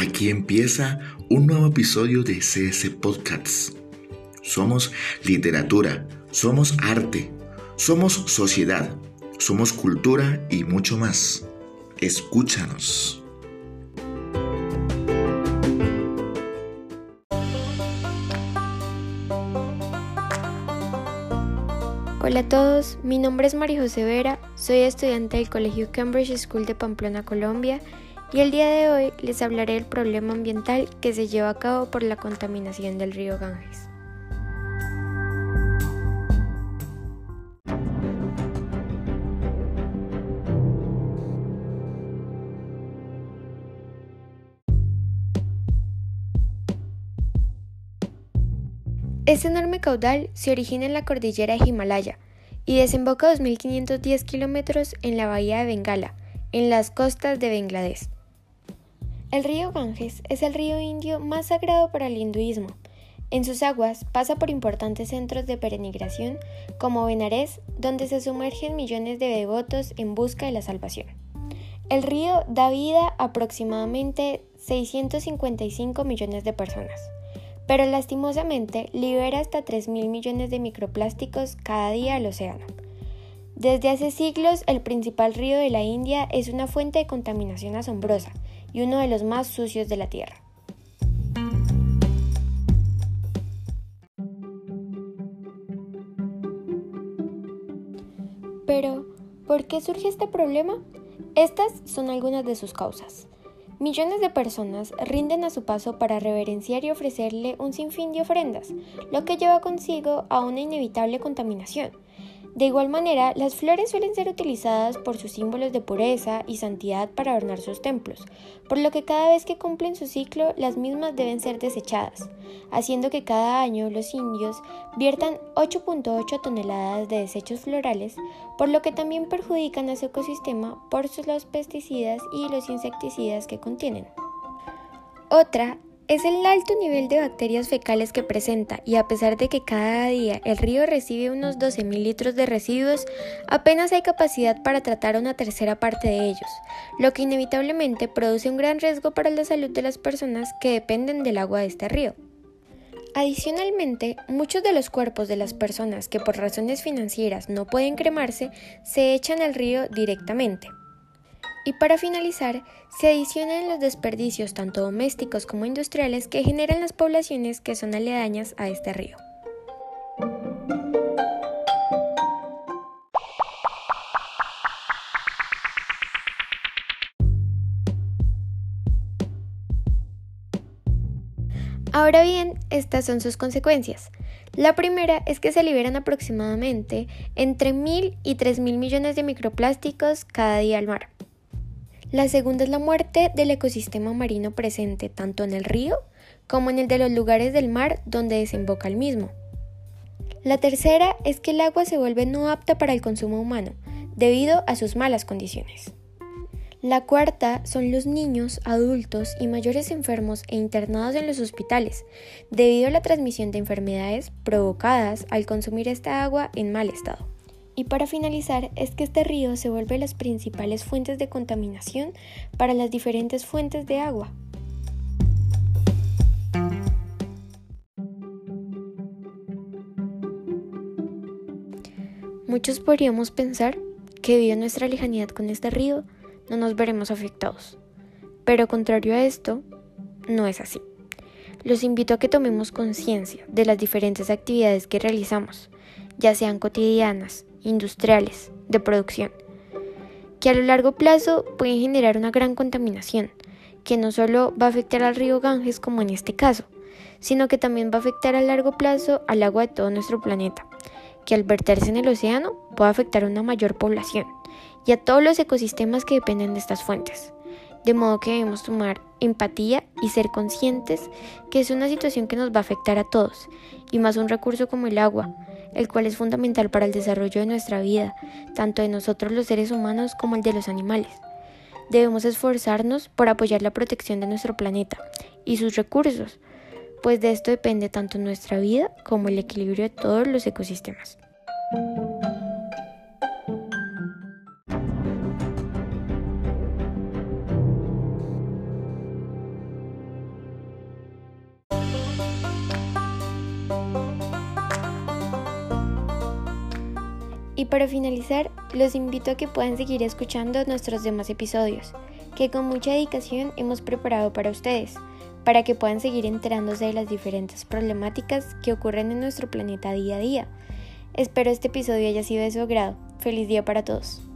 Aquí empieza un nuevo episodio de CS Podcasts. Somos literatura, somos arte, somos sociedad, somos cultura y mucho más. Escúchanos. Hola a todos, mi nombre es María José Vera, soy estudiante del Colegio Cambridge School de Pamplona, Colombia, y el día de hoy les hablaré del problema ambiental que se lleva a cabo por la contaminación del río Ganges. Este enorme caudal se origina en la cordillera de Himalaya y desemboca 2.510 kilómetros en la bahía de Bengala, en las costas de Bangladesh. El río Ganges es el río indio más sagrado para el hinduismo. En sus aguas pasa por importantes centros de peregrinación como Benares, donde se sumergen millones de devotos en busca de la salvación. El río da vida a aproximadamente 655 millones de personas pero lastimosamente libera hasta 3.000 millones de microplásticos cada día al océano. Desde hace siglos, el principal río de la India es una fuente de contaminación asombrosa y uno de los más sucios de la Tierra. Pero, ¿por qué surge este problema? Estas son algunas de sus causas. Millones de personas rinden a su paso para reverenciar y ofrecerle un sinfín de ofrendas, lo que lleva consigo a una inevitable contaminación. De igual manera, las flores suelen ser utilizadas por sus símbolos de pureza y santidad para adornar sus templos, por lo que cada vez que cumplen su ciclo, las mismas deben ser desechadas, haciendo que cada año los indios viertan 8.8 toneladas de desechos florales, por lo que también perjudican a su ecosistema por los pesticidas y los insecticidas que contienen. Otra es el alto nivel de bacterias fecales que presenta y a pesar de que cada día el río recibe unos 12.000 litros de residuos, apenas hay capacidad para tratar una tercera parte de ellos, lo que inevitablemente produce un gran riesgo para la salud de las personas que dependen del agua de este río. Adicionalmente, muchos de los cuerpos de las personas que por razones financieras no pueden cremarse se echan al río directamente. Y para finalizar, se adicionan los desperdicios tanto domésticos como industriales que generan las poblaciones que son aledañas a este río. Ahora bien, estas son sus consecuencias. La primera es que se liberan aproximadamente entre 1.000 y 3.000 millones de microplásticos cada día al mar. La segunda es la muerte del ecosistema marino presente tanto en el río como en el de los lugares del mar donde desemboca el mismo. La tercera es que el agua se vuelve no apta para el consumo humano debido a sus malas condiciones. La cuarta son los niños, adultos y mayores enfermos e internados en los hospitales debido a la transmisión de enfermedades provocadas al consumir esta agua en mal estado. Y para finalizar, es que este río se vuelve las principales fuentes de contaminación para las diferentes fuentes de agua. Muchos podríamos pensar que debido a nuestra lejanidad con este río no nos veremos afectados. Pero contrario a esto, no es así. Los invito a que tomemos conciencia de las diferentes actividades que realizamos, ya sean cotidianas, industriales, de producción, que a lo largo plazo pueden generar una gran contaminación, que no solo va a afectar al río Ganges como en este caso, sino que también va a afectar a largo plazo al agua de todo nuestro planeta, que al verterse en el océano puede afectar a una mayor población y a todos los ecosistemas que dependen de estas fuentes. De modo que debemos tomar empatía y ser conscientes que es una situación que nos va a afectar a todos, y más un recurso como el agua, el cual es fundamental para el desarrollo de nuestra vida, tanto de nosotros los seres humanos como el de los animales. Debemos esforzarnos por apoyar la protección de nuestro planeta y sus recursos, pues de esto depende tanto nuestra vida como el equilibrio de todos los ecosistemas. Para finalizar, los invito a que puedan seguir escuchando nuestros demás episodios, que con mucha dedicación hemos preparado para ustedes, para que puedan seguir enterándose de las diferentes problemáticas que ocurren en nuestro planeta día a día. Espero este episodio haya sido de su agrado. Feliz día para todos.